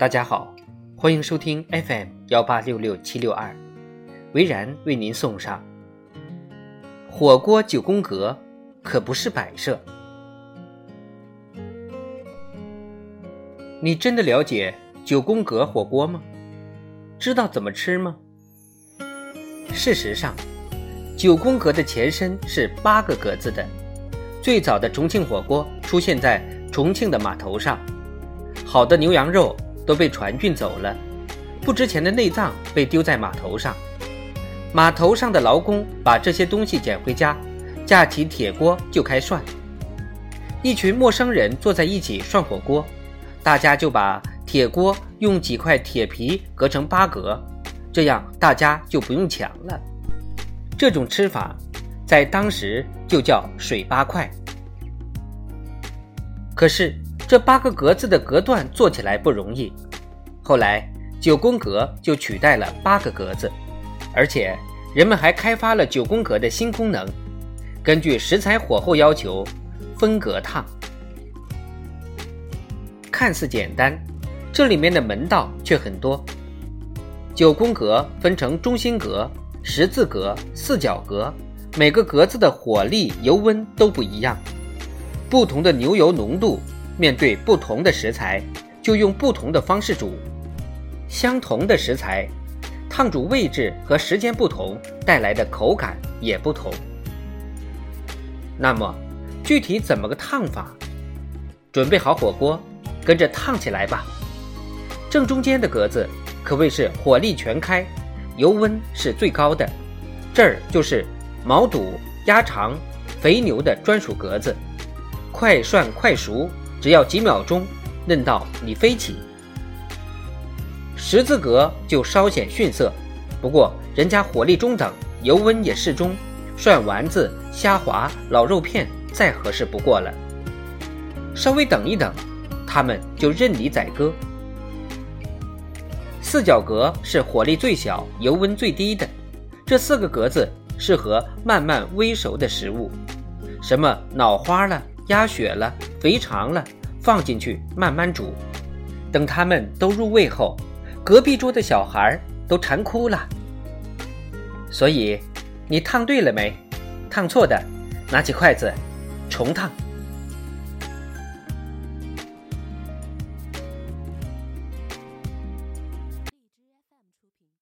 大家好，欢迎收听 FM 幺八六六七六二，维然为您送上。火锅九宫格可不是摆设。你真的了解九宫格火锅吗？知道怎么吃吗？事实上，九宫格的前身是八个格子的。最早的重庆火锅出现在重庆的码头上，好的牛羊肉都被船运走了，不值钱的内脏被丢在码头上。码头上的劳工把这些东西捡回家，架起铁锅就开涮。一群陌生人坐在一起涮火锅，大家就把铁锅用几块铁皮隔成八格，这样大家就不用抢了。这种吃法。在当时就叫水八块，可是这八个格子的隔断做起来不容易，后来九宫格就取代了八个格子，而且人们还开发了九宫格的新功能，根据食材火候要求分格烫。看似简单，这里面的门道却很多。九宫格分成中心格、十字格、四角格。每个格子的火力、油温都不一样，不同的牛油浓度，面对不同的食材，就用不同的方式煮。相同的食材，烫煮位置和时间不同，带来的口感也不同。那么，具体怎么个烫法？准备好火锅，跟着烫起来吧。正中间的格子可谓是火力全开，油温是最高的，这儿就是。毛肚、鸭肠、肥牛的专属格子，快涮快熟，只要几秒钟，嫩到你飞起。十字格就稍显逊色，不过人家火力中等，油温也适中，涮丸子、虾滑、老肉片再合适不过了。稍微等一等，他们就任你宰割。四角格是火力最小、油温最低的，这四个格子。适合慢慢煨熟的食物，什么脑花了、鸭血了、肥肠了，放进去慢慢煮。等它们都入味后，隔壁桌的小孩都馋哭了。所以，你烫对了没？烫错的，拿起筷子重烫。